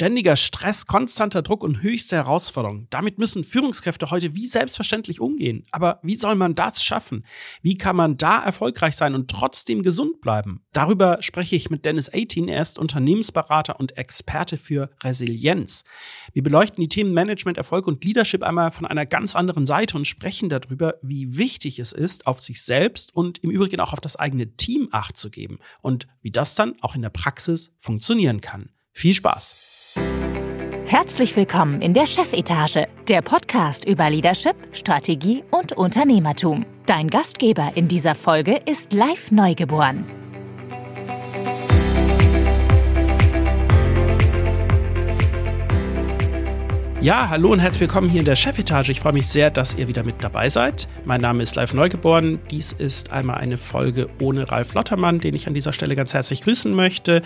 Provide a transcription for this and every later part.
Ständiger Stress, konstanter Druck und höchste Herausforderungen. Damit müssen Führungskräfte heute wie selbstverständlich umgehen. Aber wie soll man das schaffen? Wie kann man da erfolgreich sein und trotzdem gesund bleiben? Darüber spreche ich mit Dennis 18. Er ist Unternehmensberater und Experte für Resilienz. Wir beleuchten die Themen Management, Erfolg und Leadership einmal von einer ganz anderen Seite und sprechen darüber, wie wichtig es ist, auf sich selbst und im Übrigen auch auf das eigene Team Acht zu geben und wie das dann auch in der Praxis funktionieren kann. Viel Spaß! Herzlich willkommen in der Chefetage, der Podcast über Leadership, Strategie und Unternehmertum. Dein Gastgeber in dieser Folge ist live neugeboren. Ja, hallo und herzlich willkommen hier in der Chefetage. Ich freue mich sehr, dass ihr wieder mit dabei seid. Mein Name ist Live Neugeboren. Dies ist einmal eine Folge ohne Ralf Lottermann, den ich an dieser Stelle ganz herzlich grüßen möchte.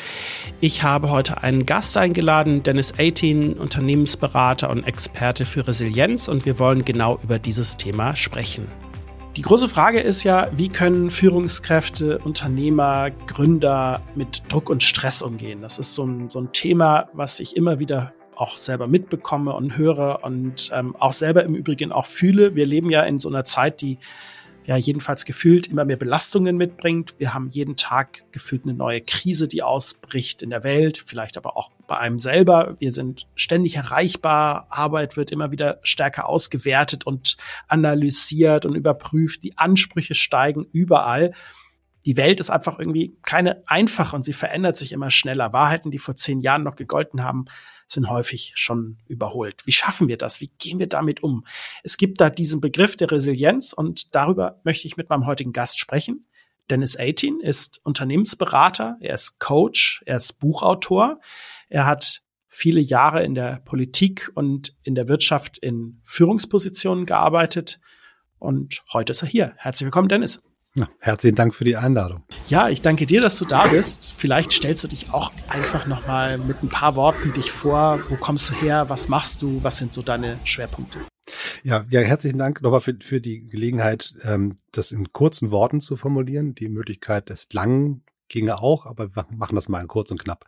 Ich habe heute einen Gast eingeladen, Dennis 18, Unternehmensberater und Experte für Resilienz und wir wollen genau über dieses Thema sprechen. Die große Frage ist ja, wie können Führungskräfte, Unternehmer, Gründer mit Druck und Stress umgehen? Das ist so ein, so ein Thema, was ich immer wieder auch selber mitbekomme und höre und ähm, auch selber im Übrigen auch fühle. Wir leben ja in so einer Zeit, die ja jedenfalls gefühlt immer mehr Belastungen mitbringt. Wir haben jeden Tag gefühlt eine neue Krise, die ausbricht in der Welt, vielleicht aber auch bei einem selber. Wir sind ständig erreichbar, Arbeit wird immer wieder stärker ausgewertet und analysiert und überprüft, die Ansprüche steigen überall. Die Welt ist einfach irgendwie keine einfache und sie verändert sich immer schneller. Wahrheiten, die vor zehn Jahren noch gegolten haben, sind häufig schon überholt. Wie schaffen wir das? Wie gehen wir damit um? Es gibt da diesen Begriff der Resilienz und darüber möchte ich mit meinem heutigen Gast sprechen. Dennis 18 ist Unternehmensberater, er ist Coach, er ist Buchautor, er hat viele Jahre in der Politik und in der Wirtschaft in Führungspositionen gearbeitet und heute ist er hier. Herzlich willkommen, Dennis. Ja, herzlichen Dank für die Einladung. Ja, ich danke dir, dass du da bist. Vielleicht stellst du dich auch einfach noch mal mit ein paar Worten dich vor. Wo kommst du her? Was machst du? Was sind so deine Schwerpunkte? Ja, ja, herzlichen Dank nochmal für, für die Gelegenheit, ähm, das in kurzen Worten zu formulieren. Die Möglichkeit des langen ginge auch, aber wir machen das mal kurz und knapp.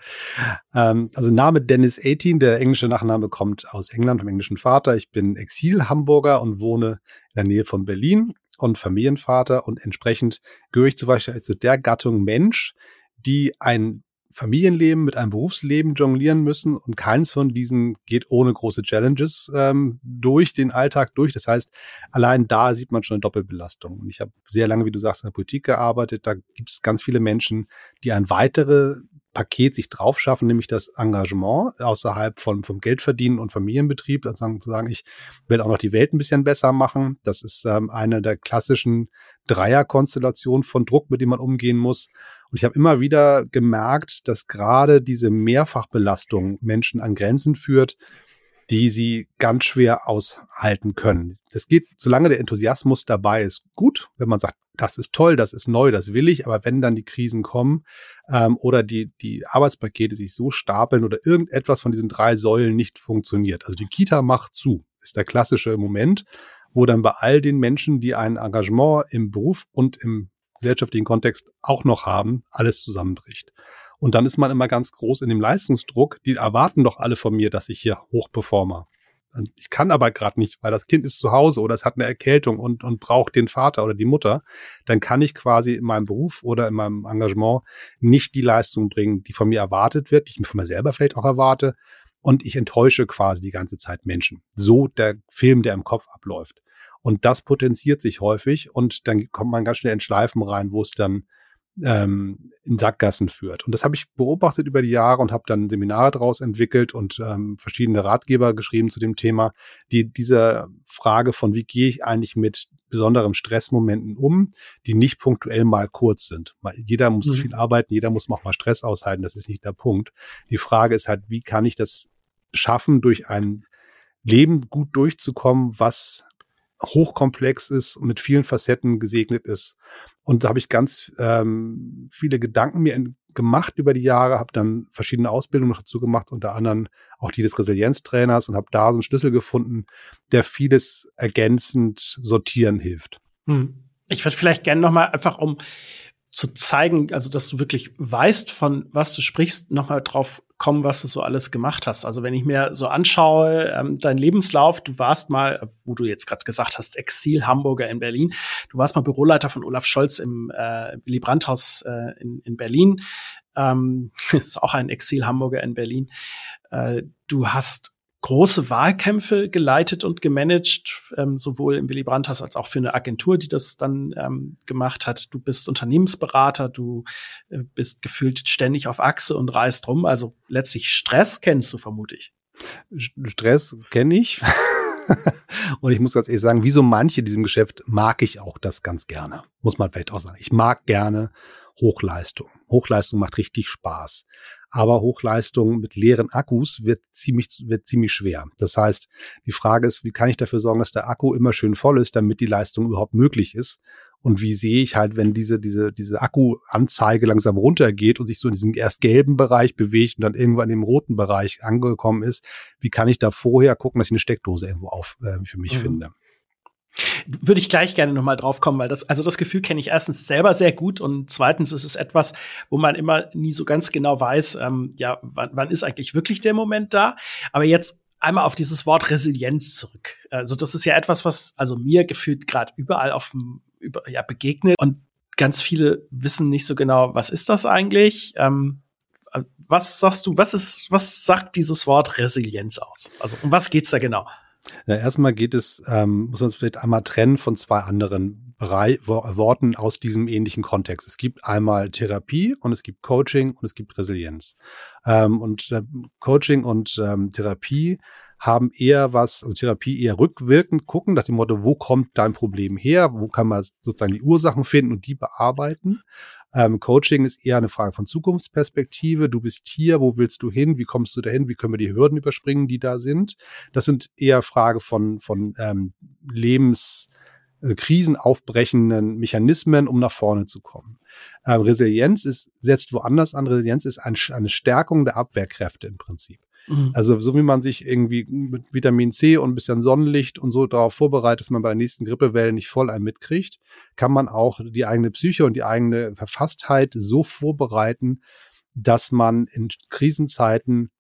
Ähm, also Name Dennis 18, der englische Nachname kommt aus England vom englischen Vater. Ich bin Exil-Hamburger und wohne in der Nähe von Berlin und Familienvater und entsprechend gehöre ich zum Beispiel zu der Gattung Mensch, die ein Familienleben mit einem Berufsleben jonglieren müssen und keins von diesen geht ohne große Challenges ähm, durch den Alltag durch. Das heißt, allein da sieht man schon eine Doppelbelastung. Und ich habe sehr lange, wie du sagst, in der Politik gearbeitet. Da gibt es ganz viele Menschen, die ein weitere Paket sich drauf schaffen, nämlich das Engagement außerhalb von, vom Geldverdienen und Familienbetrieb, also zu sagen, ich will auch noch die Welt ein bisschen besser machen. Das ist ähm, eine der klassischen Dreierkonstellationen von Druck, mit dem man umgehen muss. Und ich habe immer wieder gemerkt, dass gerade diese Mehrfachbelastung Menschen an Grenzen führt, die sie ganz schwer aushalten können. Das geht, solange der Enthusiasmus dabei ist, gut. Wenn man sagt, das ist toll, das ist neu, das will ich, aber wenn dann die Krisen kommen ähm, oder die, die Arbeitspakete sich so stapeln oder irgendetwas von diesen drei Säulen nicht funktioniert. Also die Kita macht zu, ist der klassische Moment, wo dann bei all den Menschen, die ein Engagement im Beruf und im gesellschaftlichen Kontext auch noch haben, alles zusammenbricht. Und dann ist man immer ganz groß in dem Leistungsdruck. Die erwarten doch alle von mir, dass ich hier hochperformer. Ich kann aber gerade nicht, weil das Kind ist zu Hause oder es hat eine Erkältung und, und braucht den Vater oder die Mutter. Dann kann ich quasi in meinem Beruf oder in meinem Engagement nicht die Leistung bringen, die von mir erwartet wird, die ich mir von mir selber vielleicht auch erwarte. Und ich enttäusche quasi die ganze Zeit Menschen. So der Film, der im Kopf abläuft. Und das potenziert sich häufig und dann kommt man ganz schnell in Schleifen rein, wo es dann ähm, in Sackgassen führt. Und das habe ich beobachtet über die Jahre und habe dann Seminare daraus entwickelt und ähm, verschiedene Ratgeber geschrieben zu dem Thema, die diese Frage von, wie gehe ich eigentlich mit besonderen Stressmomenten um, die nicht punktuell mal kurz sind. Jeder muss mhm. viel arbeiten, jeder muss auch mal Stress aushalten, das ist nicht der Punkt. Die Frage ist halt, wie kann ich das schaffen, durch ein Leben gut durchzukommen, was hochkomplex ist und mit vielen Facetten gesegnet ist. Und da habe ich ganz ähm, viele Gedanken mir gemacht über die Jahre, habe dann verschiedene Ausbildungen dazu gemacht, unter anderem auch die des Resilienztrainers und habe da so einen Schlüssel gefunden, der vieles ergänzend sortieren hilft. Hm. Ich würde vielleicht gerne nochmal einfach um zu zeigen, also dass du wirklich weißt, von was du sprichst, nochmal drauf kommen, was du so alles gemacht hast. Also wenn ich mir so anschaue, ähm, dein Lebenslauf, du warst mal, wo du jetzt gerade gesagt hast, Exil Hamburger in Berlin, du warst mal Büroleiter von Olaf Scholz im äh, Willy Brandt-Haus äh, in, in Berlin. Ähm, ist auch ein Exil Hamburger in Berlin. Äh, du hast große Wahlkämpfe geleitet und gemanagt, ähm, sowohl im Willy Brandt als auch für eine Agentur, die das dann ähm, gemacht hat. Du bist Unternehmensberater, du äh, bist gefühlt ständig auf Achse und reist rum. Also letztlich Stress kennst du vermutlich. Stress kenne ich. und ich muss ganz ehrlich sagen, wie so manche in diesem Geschäft mag ich auch das ganz gerne. Muss man vielleicht auch sagen. Ich mag gerne Hochleistung. Hochleistung macht richtig Spaß aber Hochleistung mit leeren Akkus wird ziemlich, wird ziemlich schwer. Das heißt, die Frage ist, wie kann ich dafür sorgen, dass der Akku immer schön voll ist, damit die Leistung überhaupt möglich ist? Und wie sehe ich halt, wenn diese, diese, diese Akkuanzeige langsam runtergeht und sich so in diesem erst gelben Bereich bewegt und dann irgendwann im roten Bereich angekommen ist, wie kann ich da vorher gucken, dass ich eine Steckdose irgendwo auf äh, für mich mhm. finde? Würde ich gleich gerne nochmal drauf kommen, weil das, also das Gefühl kenne ich erstens selber sehr gut und zweitens ist es etwas, wo man immer nie so ganz genau weiß, ähm, ja, wann, wann ist eigentlich wirklich der Moment da? Aber jetzt einmal auf dieses Wort Resilienz zurück. Also das ist ja etwas, was also mir gefühlt gerade überall auf dem über, ja, begegnet und ganz viele wissen nicht so genau, was ist das eigentlich? Ähm, was sagst du, was ist, was sagt dieses Wort Resilienz aus? Also um was geht's da genau? Ja, erstmal geht es, ähm, muss man es vielleicht einmal trennen von zwei anderen Bereich, Worten aus diesem ähnlichen Kontext. Es gibt einmal Therapie und es gibt Coaching und es gibt Resilienz. Ähm, und äh, Coaching und ähm, Therapie haben eher was, also Therapie eher rückwirkend gucken, nach dem Motto, wo kommt dein Problem her, wo kann man sozusagen die Ursachen finden und die bearbeiten. Ähm, Coaching ist eher eine Frage von Zukunftsperspektive. Du bist hier, wo willst du hin? Wie kommst du dahin? Wie können wir die Hürden überspringen, die da sind? Das sind eher Frage von, von ähm, Lebens, äh, Krisen aufbrechenden Mechanismen, um nach vorne zu kommen. Ähm, Resilienz ist, setzt woanders an. Resilienz ist ein, eine Stärkung der Abwehrkräfte im Prinzip. Mhm. Also so wie man sich irgendwie mit Vitamin C und ein bisschen Sonnenlicht und so darauf vorbereitet, dass man bei der nächsten Grippewelle nicht voll ein mitkriegt, kann man auch die eigene Psyche und die eigene Verfasstheit so vorbereiten, dass man in Krisenzeiten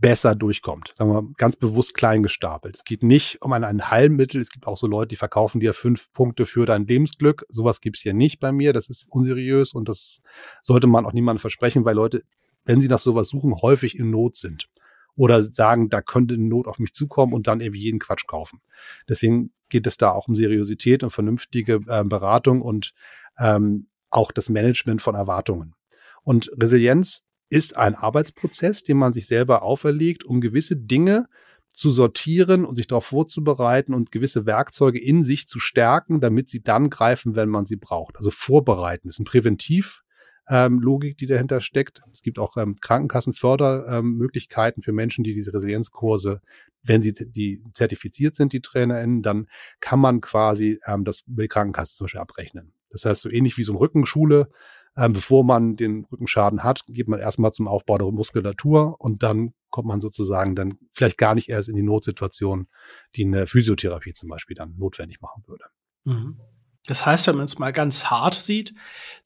besser durchkommt. Sagen wir mal, ganz bewusst klein gestapelt. Es geht nicht um ein, ein Heilmittel. Es gibt auch so Leute, die verkaufen dir fünf Punkte für dein Lebensglück. Sowas gibt's hier nicht bei mir. Das ist unseriös und das sollte man auch niemandem versprechen, weil Leute wenn sie nach sowas suchen, häufig in Not sind. Oder sagen, da könnte eine Not auf mich zukommen und dann irgendwie jeden Quatsch kaufen. Deswegen geht es da auch um Seriosität und vernünftige äh, Beratung und ähm, auch das Management von Erwartungen. Und Resilienz ist ein Arbeitsprozess, den man sich selber auferlegt, um gewisse Dinge zu sortieren und sich darauf vorzubereiten und gewisse Werkzeuge in sich zu stärken, damit sie dann greifen, wenn man sie braucht. Also vorbereiten das ist ein Präventiv ähm, Logik, die dahinter steckt. Es gibt auch ähm, Krankenkassenfördermöglichkeiten für Menschen, die diese Resilienzkurse, wenn sie die zertifiziert sind, die TrainerInnen, dann kann man quasi ähm, das über die zum Beispiel abrechnen. Das heißt, so ähnlich wie so eine Rückenschule, ähm, bevor man den Rückenschaden hat, geht man erstmal zum Aufbau der Muskulatur und dann kommt man sozusagen dann vielleicht gar nicht erst in die Notsituation, die eine Physiotherapie zum Beispiel dann notwendig machen würde. Mhm. Das heißt, wenn man es mal ganz hart sieht,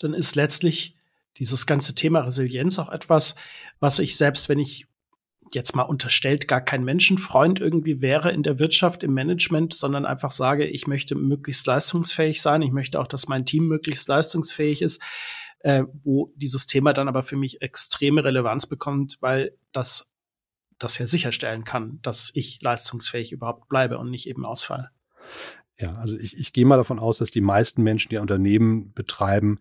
dann ist letztlich dieses ganze Thema Resilienz auch etwas, was ich selbst, wenn ich jetzt mal unterstellt, gar kein Menschenfreund irgendwie wäre in der Wirtschaft, im Management, sondern einfach sage, ich möchte möglichst leistungsfähig sein. Ich möchte auch, dass mein Team möglichst leistungsfähig ist, äh, wo dieses Thema dann aber für mich extreme Relevanz bekommt, weil das das ja sicherstellen kann, dass ich leistungsfähig überhaupt bleibe und nicht eben ausfalle. Ja, also ich, ich gehe mal davon aus, dass die meisten Menschen, die Unternehmen betreiben,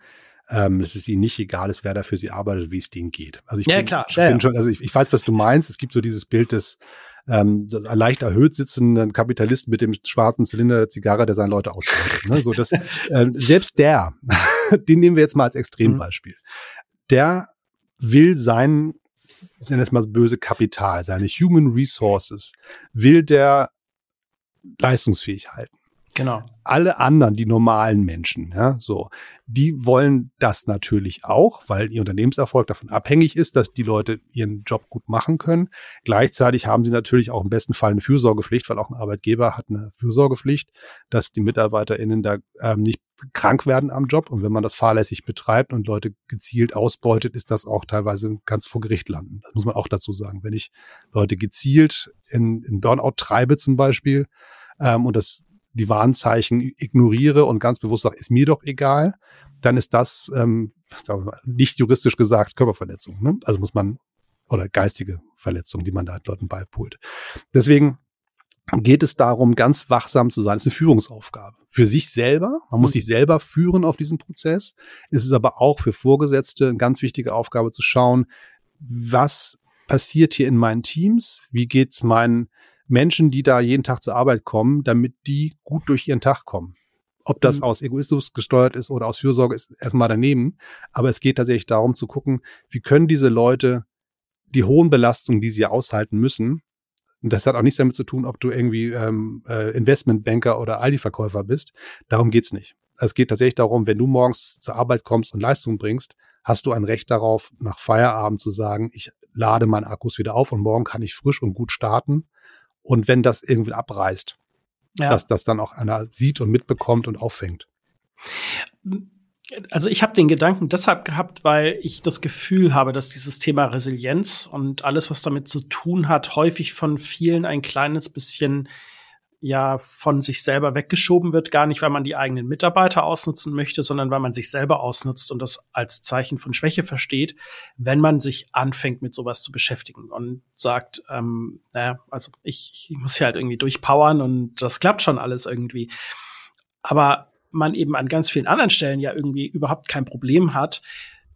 ähm, dass es ihnen nicht egal ist, wer da für sie arbeitet, wie es denen geht. Also ich ja, bin, klar. Ich bin schon, also ich, ich weiß, was du meinst. Es gibt so dieses Bild des ähm, leicht erhöht sitzenden Kapitalisten mit dem schwarzen Zylinder der Zigarre, der seine Leute ausbeutet. Ne? So, dass, äh, selbst der, den nehmen wir jetzt mal als Extrembeispiel, mhm. der will sein, ich nenne es mal böse Kapital, seine Human Resources, will der leistungsfähig halten. Genau. Alle anderen, die normalen Menschen, ja, so, die wollen das natürlich auch, weil ihr Unternehmenserfolg davon abhängig ist, dass die Leute ihren Job gut machen können. Gleichzeitig haben sie natürlich auch im besten Fall eine Fürsorgepflicht, weil auch ein Arbeitgeber hat eine Fürsorgepflicht, dass die MitarbeiterInnen da ähm, nicht krank werden am Job. Und wenn man das fahrlässig betreibt und Leute gezielt ausbeutet, ist das auch teilweise ganz vor Gericht landen. Das muss man auch dazu sagen. Wenn ich Leute gezielt in, in Burnout treibe zum Beispiel, ähm, und das die Warnzeichen ignoriere und ganz bewusst sage, ist mir doch egal, dann ist das ähm, nicht juristisch gesagt Körperverletzung. Ne? Also muss man oder geistige Verletzung, die man da Leuten beipult. Deswegen geht es darum, ganz wachsam zu sein. Das ist eine Führungsaufgabe. Für sich selber, man muss mhm. sich selber führen auf diesem Prozess. Es ist aber auch für Vorgesetzte eine ganz wichtige Aufgabe zu schauen, was passiert hier in meinen Teams? Wie geht's meinen Menschen, die da jeden Tag zur Arbeit kommen, damit die gut durch ihren Tag kommen? Ob das mhm. aus Egoismus gesteuert ist oder aus Fürsorge, ist erstmal daneben. Aber es geht tatsächlich darum zu gucken, wie können diese Leute die hohen Belastungen, die sie aushalten müssen, und das hat auch nichts damit zu tun, ob du irgendwie ähm, äh, Investmentbanker oder Aldi-Verkäufer bist. Darum geht's nicht. Es geht tatsächlich darum, wenn du morgens zur Arbeit kommst und Leistung bringst, hast du ein Recht darauf, nach Feierabend zu sagen, ich lade meinen Akkus wieder auf und morgen kann ich frisch und gut starten. Und wenn das irgendwie abreißt, ja. dass das dann auch einer sieht und mitbekommt und auffängt. Also ich habe den Gedanken deshalb gehabt, weil ich das Gefühl habe, dass dieses Thema Resilienz und alles, was damit zu tun hat, häufig von vielen ein kleines bisschen ja von sich selber weggeschoben wird, gar nicht, weil man die eigenen Mitarbeiter ausnutzen möchte, sondern weil man sich selber ausnutzt und das als Zeichen von Schwäche versteht, wenn man sich anfängt, mit sowas zu beschäftigen und sagt, ähm, naja, also ich, ich muss hier halt irgendwie durchpowern und das klappt schon alles irgendwie. Aber man eben an ganz vielen anderen Stellen ja irgendwie überhaupt kein Problem hat,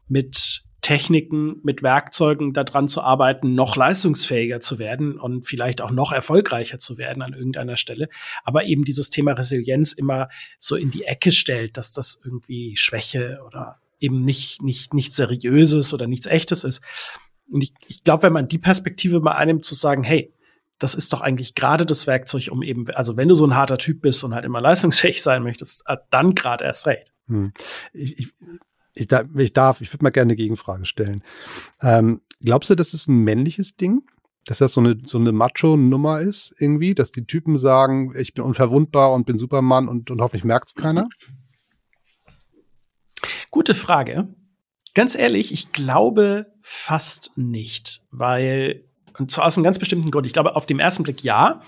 mit Techniken, mit Werkzeugen daran zu arbeiten, noch leistungsfähiger zu werden und vielleicht auch noch erfolgreicher zu werden an irgendeiner Stelle. Aber eben dieses Thema Resilienz immer so in die Ecke stellt, dass das irgendwie Schwäche oder eben nicht, nicht, nichts Seriöses oder nichts Echtes ist. Und ich, ich glaube, wenn man die Perspektive mal einnimmt, zu sagen, hey, das ist doch eigentlich gerade das Werkzeug, um eben, also wenn du so ein harter Typ bist und halt immer leistungsfähig sein möchtest, äh, dann gerade erst recht. Hm. Ich, ich, ich, ich darf, ich würde mal gerne eine Gegenfrage stellen. Ähm, glaubst du, das ist ein männliches Ding? Dass das so eine, so eine Macho-Nummer ist irgendwie, dass die Typen sagen, ich bin unverwundbar und bin Superman und, und hoffentlich merkt es keiner? Gute Frage. Ganz ehrlich, ich glaube fast nicht, weil, und zwar aus einem ganz bestimmten Grund. Ich glaube, auf dem ersten Blick ja,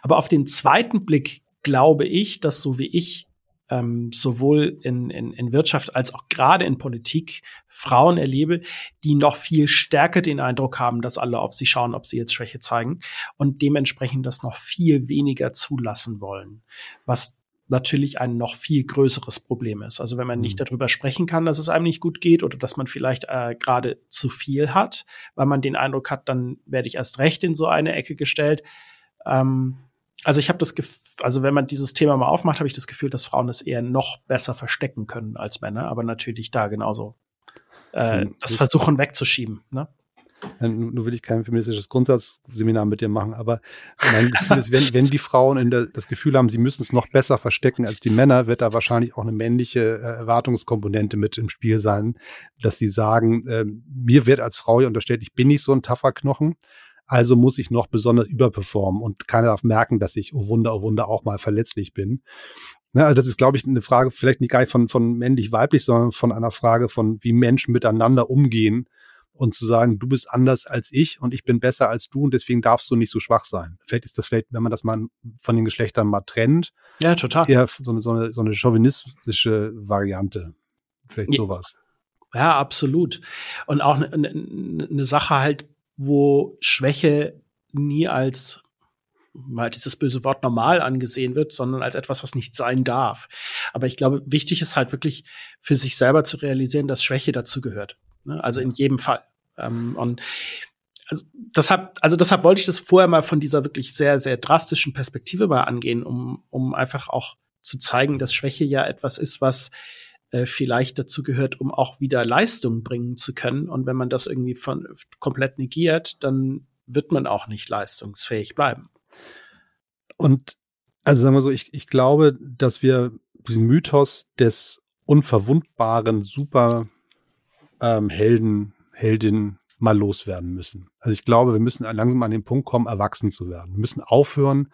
aber auf den zweiten Blick glaube ich, dass so wie ich ähm, sowohl in, in, in Wirtschaft als auch gerade in Politik Frauen erlebe, die noch viel stärker den Eindruck haben, dass alle auf sie schauen, ob sie jetzt Schwäche zeigen und dementsprechend das noch viel weniger zulassen wollen, was natürlich ein noch viel größeres Problem ist. Also wenn man nicht mhm. darüber sprechen kann, dass es einem nicht gut geht oder dass man vielleicht äh, gerade zu viel hat, weil man den Eindruck hat, dann werde ich erst recht in so eine Ecke gestellt. Ähm, also ich habe das Gefühl, also wenn man dieses Thema mal aufmacht, habe ich das Gefühl, dass Frauen es eher noch besser verstecken können als Männer, aber natürlich da genauso äh, hm, das versuchen wegzuschieben. Ne? Nur will ich kein feministisches Grundsatzseminar mit dir machen, aber mein Gefühl ist, wenn, wenn die Frauen der, das Gefühl haben, sie müssen es noch besser verstecken als die Männer, wird da wahrscheinlich auch eine männliche äh, Erwartungskomponente mit im Spiel sein, dass sie sagen, äh, mir wird als Frau unterstellt, ich bin nicht so ein taffer Knochen also muss ich noch besonders überperformen und keiner darf merken, dass ich, oh Wunder, oh Wunder, auch mal verletzlich bin. Ne, also das ist, glaube ich, eine Frage, vielleicht nicht gar nicht von, von männlich-weiblich, sondern von einer Frage von, wie Menschen miteinander umgehen und zu sagen, du bist anders als ich und ich bin besser als du und deswegen darfst du nicht so schwach sein. Vielleicht ist das vielleicht, wenn man das mal von den Geschlechtern mal trennt. Ja, total. Eher so eine, so eine, so eine chauvinistische Variante. Vielleicht sowas. Ja, absolut. Und auch eine, eine, eine Sache halt, wo Schwäche nie als mal dieses böse Wort normal angesehen wird, sondern als etwas, was nicht sein darf. Aber ich glaube, wichtig ist halt wirklich für sich selber zu realisieren, dass Schwäche dazu gehört. Ne? Also in jedem Fall. Ähm, und also deshalb, also deshalb wollte ich das vorher mal von dieser wirklich sehr, sehr drastischen Perspektive mal angehen, um, um einfach auch zu zeigen, dass Schwäche ja etwas ist, was äh, vielleicht dazu gehört, um auch wieder Leistung bringen zu können. Und wenn man das irgendwie von komplett negiert, dann wird man auch nicht leistungsfähig bleiben. Und Also sagen wir so, ich, ich glaube, dass wir diesen Mythos des unverwundbaren Super ähm, Helden, Heldin mal loswerden müssen. Also ich glaube, wir müssen langsam an den Punkt kommen, erwachsen zu werden. Wir müssen aufhören,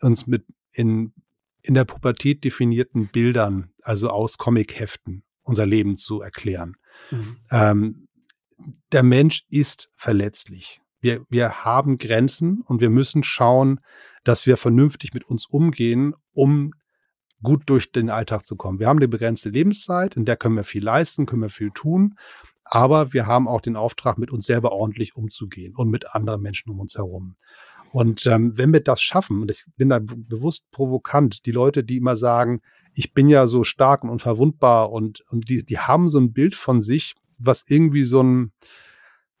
uns mit in, in der Pubertät definierten Bildern, also aus Comicheften, unser Leben zu erklären. Mhm. Ähm, der Mensch ist verletzlich. Wir, wir haben Grenzen und wir müssen schauen, dass wir vernünftig mit uns umgehen, um gut durch den Alltag zu kommen. Wir haben eine begrenzte Lebenszeit, in der können wir viel leisten, können wir viel tun, aber wir haben auch den Auftrag, mit uns selber ordentlich umzugehen und mit anderen Menschen um uns herum. Und ähm, wenn wir das schaffen, und ich bin da bewusst provokant, die Leute, die immer sagen, ich bin ja so stark und unverwundbar und, und die, die haben so ein Bild von sich, was irgendwie so ein,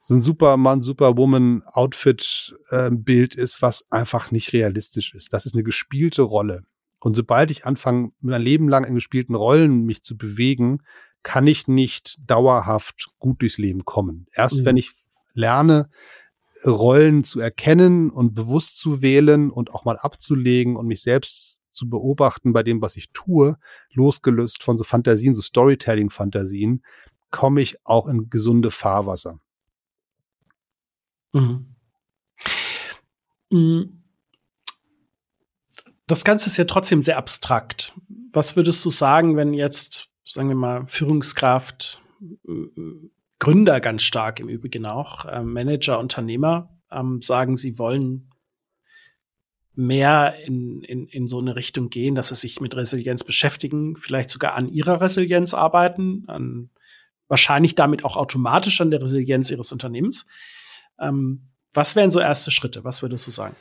so ein Superman, Superwoman Outfit äh, Bild ist, was einfach nicht realistisch ist. Das ist eine gespielte Rolle. Und sobald ich anfange, mein Leben lang in gespielten Rollen mich zu bewegen, kann ich nicht dauerhaft gut durchs Leben kommen. Erst mhm. wenn ich lerne, Rollen zu erkennen und bewusst zu wählen und auch mal abzulegen und mich selbst zu beobachten bei dem, was ich tue, losgelöst von so Fantasien, so Storytelling-Fantasien, komme ich auch in gesunde Fahrwasser. Mhm. Mhm das Ganze ist ja trotzdem sehr abstrakt. Was würdest du sagen, wenn jetzt, sagen wir mal, Führungskraft, Gründer ganz stark im Übrigen auch, äh, Manager, Unternehmer, ähm, sagen, sie wollen mehr in, in, in so eine Richtung gehen, dass sie sich mit Resilienz beschäftigen, vielleicht sogar an ihrer Resilienz arbeiten, an, wahrscheinlich damit auch automatisch an der Resilienz ihres Unternehmens. Ähm, was wären so erste Schritte? Was würdest du sagen?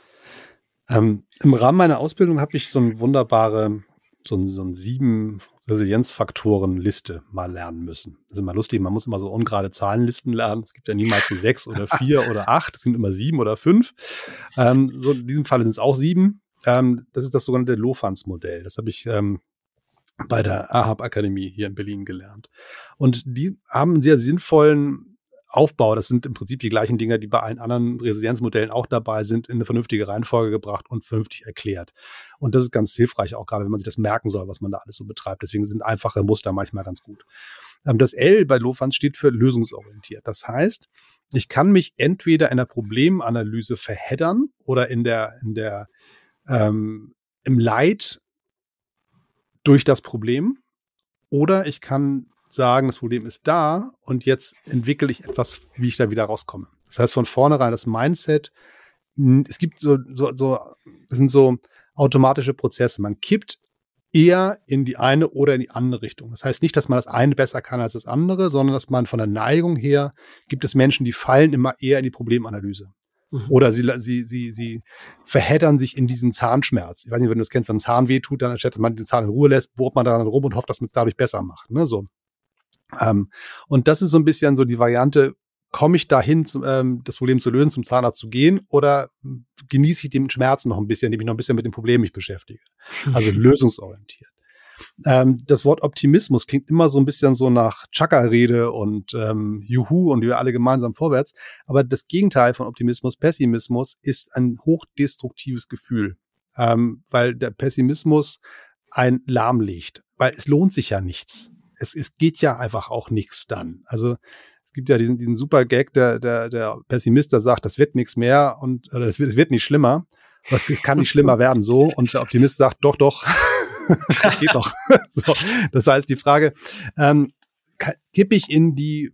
Ähm, Im Rahmen meiner Ausbildung habe ich so eine wunderbare, so ein, so ein sieben Resilienzfaktoren-Liste mal lernen müssen. Das ist immer lustig, man muss immer so ungerade Zahlenlisten lernen. Es gibt ja niemals so sechs oder vier oder acht, es sind immer sieben oder fünf. Ähm, so in diesem Fall sind es auch sieben. Ähm, das ist das sogenannte Lofans-Modell. Das habe ich ähm, bei der AHAB Akademie hier in Berlin gelernt. Und die haben einen sehr sinnvollen Aufbau, das sind im Prinzip die gleichen Dinge, die bei allen anderen Resilienzmodellen auch dabei sind, in eine vernünftige Reihenfolge gebracht und vernünftig erklärt. Und das ist ganz hilfreich, auch gerade wenn man sich das merken soll, was man da alles so betreibt. Deswegen sind einfache Muster manchmal ganz gut. Ähm, das L bei Lofans steht für lösungsorientiert. Das heißt, ich kann mich entweder in der Problemanalyse verheddern oder in der, in der, ähm, im Leid durch das Problem oder ich kann sagen, das Problem ist da und jetzt entwickle ich etwas, wie ich da wieder rauskomme. Das heißt von vornherein das Mindset, es gibt so, so, so, das sind so automatische Prozesse. Man kippt eher in die eine oder in die andere Richtung. Das heißt nicht, dass man das eine besser kann als das andere, sondern dass man von der Neigung her gibt es Menschen, die fallen immer eher in die Problemanalyse. Mhm. Oder sie, sie, sie, sie verheddern sich in diesen Zahnschmerz. Ich weiß nicht, wenn du das kennst, wenn ein Zahn wehtut, dann anstatt man den Zahn in Ruhe lässt, bohrt man daran rum und hofft, dass man es dadurch besser macht. Ne? So. Ähm, und das ist so ein bisschen so die Variante, komme ich dahin, zu, ähm, das Problem zu lösen, zum Zahnarzt zu gehen oder genieße ich den Schmerzen noch ein bisschen, indem ich noch ein bisschen mit dem Problem mich beschäftige? Also lösungsorientiert. Ähm, das Wort Optimismus klingt immer so ein bisschen so nach Chaka-Rede und ähm, Juhu und wir alle gemeinsam vorwärts. Aber das Gegenteil von Optimismus, Pessimismus, ist ein hochdestruktives Gefühl, ähm, weil der Pessimismus ein lahmlegt, weil es lohnt sich ja nichts es, es geht ja einfach auch nichts dann. Also es gibt ja diesen, diesen super Gag, der, der, der Pessimist, der sagt, das wird nichts mehr und oder es wird, es wird nicht schlimmer. Was, es kann nicht schlimmer werden so. Und der Optimist sagt, doch, doch, das geht doch. so, das heißt, die Frage, ähm, kippe ich in die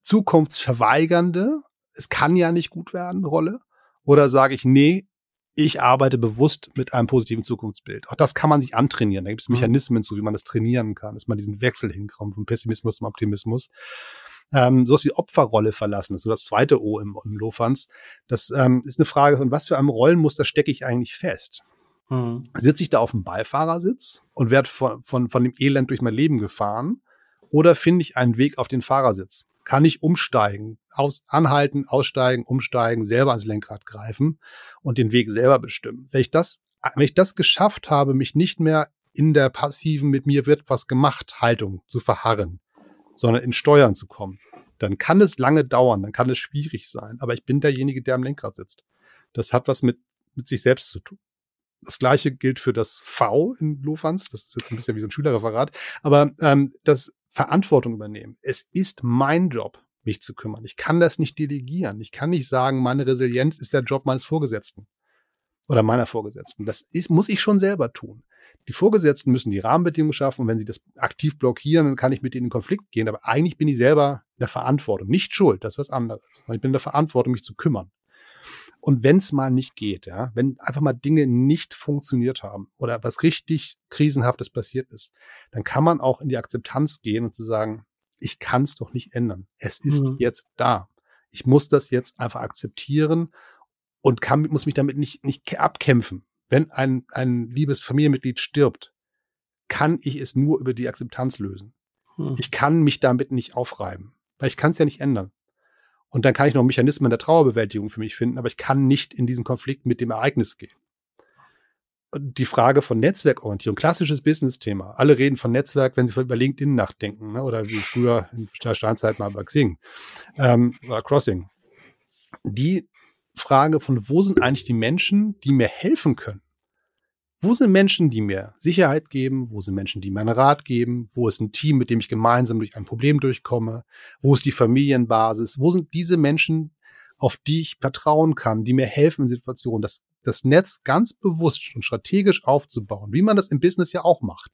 zukunftsverweigernde, es kann ja nicht gut werden, Rolle? Oder sage ich, nee, ich arbeite bewusst mit einem positiven Zukunftsbild. Auch das kann man sich antrainieren. Da gibt es mhm. Mechanismen zu, wie man das trainieren kann, dass man diesen Wechsel hinkommt vom Pessimismus zum Optimismus. Ähm, sowas wie Opferrolle verlassen, das ist so das zweite O im, im Lofans. Das ähm, ist eine Frage von, was für einem Rollenmuster stecke ich eigentlich fest? Mhm. Sitze ich da auf dem Beifahrersitz und werde von, von, von dem Elend durch mein Leben gefahren? Oder finde ich einen Weg auf den Fahrersitz? Kann ich umsteigen, aus, anhalten, aussteigen, umsteigen, selber ans Lenkrad greifen und den Weg selber bestimmen. Wenn ich das, wenn ich das geschafft habe, mich nicht mehr in der passiven mit mir wird was gemacht Haltung zu verharren, sondern in Steuern zu kommen, dann kann es lange dauern, dann kann es schwierig sein. Aber ich bin derjenige, der am Lenkrad sitzt. Das hat was mit, mit sich selbst zu tun. Das gleiche gilt für das V in Lofans. Das ist jetzt ein bisschen wie so ein Schülerreferat. Aber ähm, das Verantwortung übernehmen. Es ist mein Job, mich zu kümmern. Ich kann das nicht delegieren. Ich kann nicht sagen, meine Resilienz ist der Job meines Vorgesetzten oder meiner Vorgesetzten. Das ist, muss ich schon selber tun. Die Vorgesetzten müssen die Rahmenbedingungen schaffen und wenn sie das aktiv blockieren, dann kann ich mit ihnen in Konflikt gehen. Aber eigentlich bin ich selber in der Verantwortung. Nicht schuld, das ist was anderes. Ich bin in der Verantwortung, mich zu kümmern. Und wenn es mal nicht geht, ja, wenn einfach mal Dinge nicht funktioniert haben oder was richtig krisenhaftes passiert ist, dann kann man auch in die Akzeptanz gehen und zu sagen, ich kann es doch nicht ändern. Es ist mhm. jetzt da. Ich muss das jetzt einfach akzeptieren und kann, muss mich damit nicht, nicht abkämpfen. Wenn ein, ein liebes Familienmitglied stirbt, kann ich es nur über die Akzeptanz lösen. Mhm. Ich kann mich damit nicht aufreiben, weil ich kann es ja nicht ändern. Und dann kann ich noch Mechanismen der Trauerbewältigung für mich finden, aber ich kann nicht in diesen Konflikt mit dem Ereignis gehen. Die Frage von Netzwerkorientierung, klassisches Business-Thema. Alle reden von Netzwerk, wenn sie über LinkedIn nachdenken, ne? oder wie früher in der Steinzeit mal bei Xing ähm, oder Crossing. Die Frage von, wo sind eigentlich die Menschen, die mir helfen können? Wo sind Menschen, die mir Sicherheit geben? Wo sind Menschen, die mir einen Rat geben? Wo ist ein Team, mit dem ich gemeinsam durch ein Problem durchkomme? Wo ist die Familienbasis? Wo sind diese Menschen, auf die ich vertrauen kann, die mir helfen in Situationen, das, das Netz ganz bewusst und strategisch aufzubauen, wie man das im Business ja auch macht.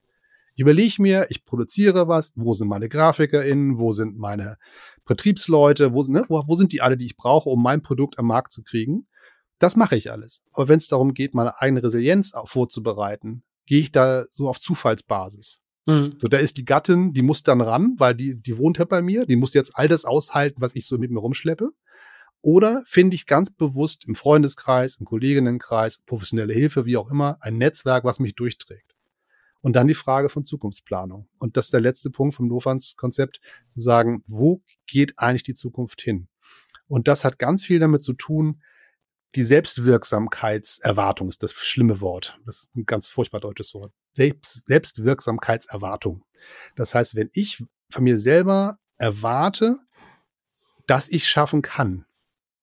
Ich überlege mir, ich produziere was, wo sind meine GrafikerInnen, wo sind meine Betriebsleute, wo ne, wo, wo sind die alle, die ich brauche, um mein Produkt am Markt zu kriegen? Das mache ich alles. Aber wenn es darum geht, meine eigene Resilienz vorzubereiten, gehe ich da so auf Zufallsbasis. Mhm. So, da ist die Gattin, die muss dann ran, weil die, die wohnt halt bei mir, die muss jetzt all das aushalten, was ich so mit mir rumschleppe. Oder finde ich ganz bewusst im Freundeskreis, im Kolleginnenkreis, professionelle Hilfe, wie auch immer, ein Netzwerk, was mich durchträgt. Und dann die Frage von Zukunftsplanung. Und das ist der letzte Punkt vom Lofans-Konzept, zu sagen, wo geht eigentlich die Zukunft hin? Und das hat ganz viel damit zu tun, die Selbstwirksamkeitserwartung ist das schlimme Wort. Das ist ein ganz furchtbar deutsches Wort. Selbst, Selbstwirksamkeitserwartung. Das heißt, wenn ich von mir selber erwarte, dass ich schaffen kann,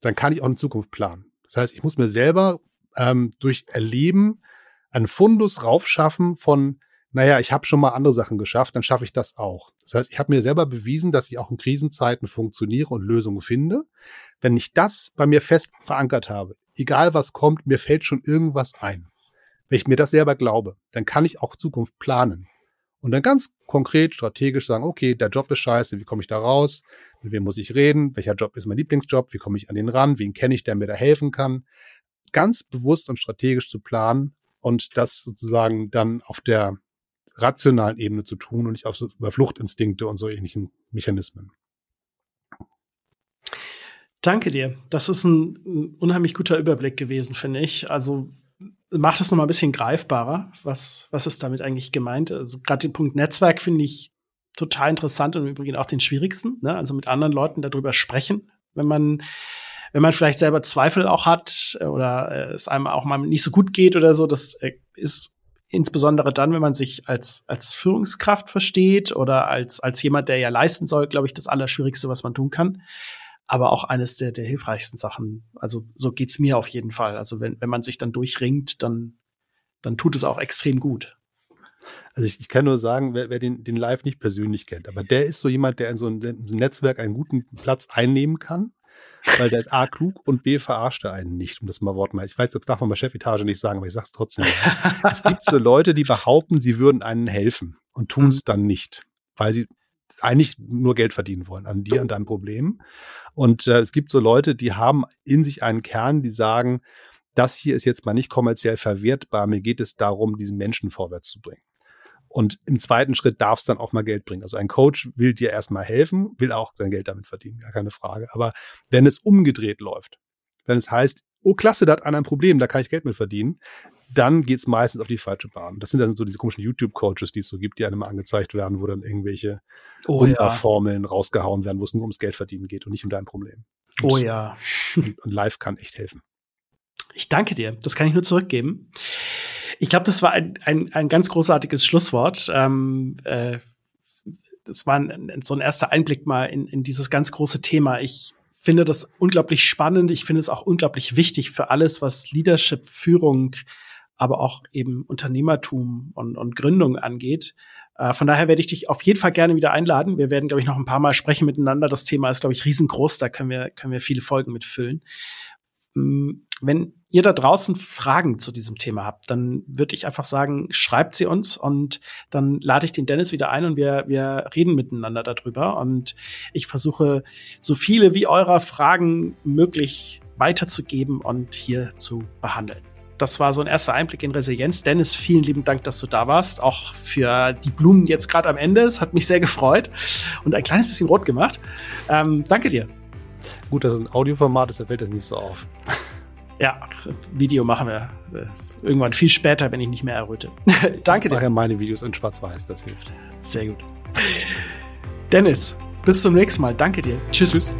dann kann ich auch in Zukunft planen. Das heißt, ich muss mir selber ähm, durch Erleben einen Fundus raufschaffen von, naja, ich habe schon mal andere Sachen geschafft, dann schaffe ich das auch. Das heißt, ich habe mir selber bewiesen, dass ich auch in Krisenzeiten funktioniere und Lösungen finde. Wenn ich das bei mir fest verankert habe, egal was kommt, mir fällt schon irgendwas ein. Wenn ich mir das selber glaube, dann kann ich auch Zukunft planen. Und dann ganz konkret, strategisch sagen, okay, der Job ist scheiße, wie komme ich da raus? Mit wem muss ich reden? Welcher Job ist mein Lieblingsjob? Wie komme ich an den ran? Wen kenne ich, der mir da helfen kann? Ganz bewusst und strategisch zu planen und das sozusagen dann auf der rationalen Ebene zu tun und nicht auf so über Fluchtinstinkte und so ähnlichen Mechanismen. Danke dir. Das ist ein, ein unheimlich guter Überblick gewesen, finde ich. Also macht es noch mal ein bisschen greifbarer. Was, was ist damit eigentlich gemeint? Also gerade den Punkt Netzwerk finde ich total interessant und im Übrigen auch den schwierigsten. Ne? Also mit anderen Leuten darüber sprechen, wenn man wenn man vielleicht selber Zweifel auch hat oder äh, es einem auch mal nicht so gut geht oder so. Das äh, ist insbesondere dann, wenn man sich als, als Führungskraft versteht oder als, als jemand, der ja leisten soll, glaube ich, das Allerschwierigste, was man tun kann aber auch eines der, der hilfreichsten Sachen. Also so geht's mir auf jeden Fall. Also wenn, wenn man sich dann durchringt, dann, dann tut es auch extrem gut. Also ich, ich kann nur sagen, wer, wer den, den Live nicht persönlich kennt, aber der ist so jemand, der in so einem Netzwerk einen guten Platz einnehmen kann, weil der ist A klug und B verarscht er einen nicht, um das mal Wort mal. Ich weiß, das darf man bei Chefetage nicht sagen, aber ich sag's trotzdem. es gibt so Leute, die behaupten, sie würden einen helfen und tun es mhm. dann nicht, weil sie eigentlich nur Geld verdienen wollen an dir und deinem Problem. Und äh, es gibt so Leute, die haben in sich einen Kern, die sagen, das hier ist jetzt mal nicht kommerziell verwertbar. Mir geht es darum, diesen Menschen vorwärts zu bringen. Und im zweiten Schritt darf es dann auch mal Geld bringen. Also ein Coach will dir erstmal helfen, will auch sein Geld damit verdienen, gar keine Frage. Aber wenn es umgedreht läuft, wenn es heißt, oh klasse, da hat einer ein Problem, da kann ich Geld mit verdienen, dann geht's meistens auf die falsche Bahn. Das sind dann so diese komischen YouTube-Coaches, die es so gibt, die einem mal angezeigt werden, wo dann irgendwelche oh, Wunderformeln ja. rausgehauen werden, wo es nur ums Geld verdienen geht und nicht um dein Problem. Und, oh ja. und, und live kann echt helfen. Ich danke dir. Das kann ich nur zurückgeben. Ich glaube, das war ein, ein, ein ganz großartiges Schlusswort. Ähm, äh, das war ein, so ein erster Einblick mal in, in dieses ganz große Thema. Ich finde das unglaublich spannend. Ich finde es auch unglaublich wichtig für alles, was Leadership, Führung aber auch eben Unternehmertum und, und Gründung angeht. Äh, von daher werde ich dich auf jeden Fall gerne wieder einladen. Wir werden, glaube ich, noch ein paar Mal sprechen miteinander. Das Thema ist, glaube ich, riesengroß. Da können wir, können wir viele Folgen mitfüllen. Mm, wenn ihr da draußen Fragen zu diesem Thema habt, dann würde ich einfach sagen, schreibt sie uns und dann lade ich den Dennis wieder ein und wir, wir reden miteinander darüber. Und ich versuche, so viele wie eurer Fragen möglich weiterzugeben und hier zu behandeln. Das war so ein erster Einblick in Resilienz. Dennis, vielen lieben Dank, dass du da warst. Auch für die Blumen jetzt gerade am Ende. Es hat mich sehr gefreut und ein kleines bisschen rot gemacht. Ähm, danke dir. Gut, dass es ein Audioformat ist, da fällt das nicht so auf. Ja, Video machen wir äh, irgendwann viel später, wenn ich nicht mehr erröte. Danke dir. Ich mache ja meine Videos in Schwarz-Weiß, das hilft. Sehr gut. Dennis, bis zum nächsten Mal. Danke dir. Tschüss. Tschüss.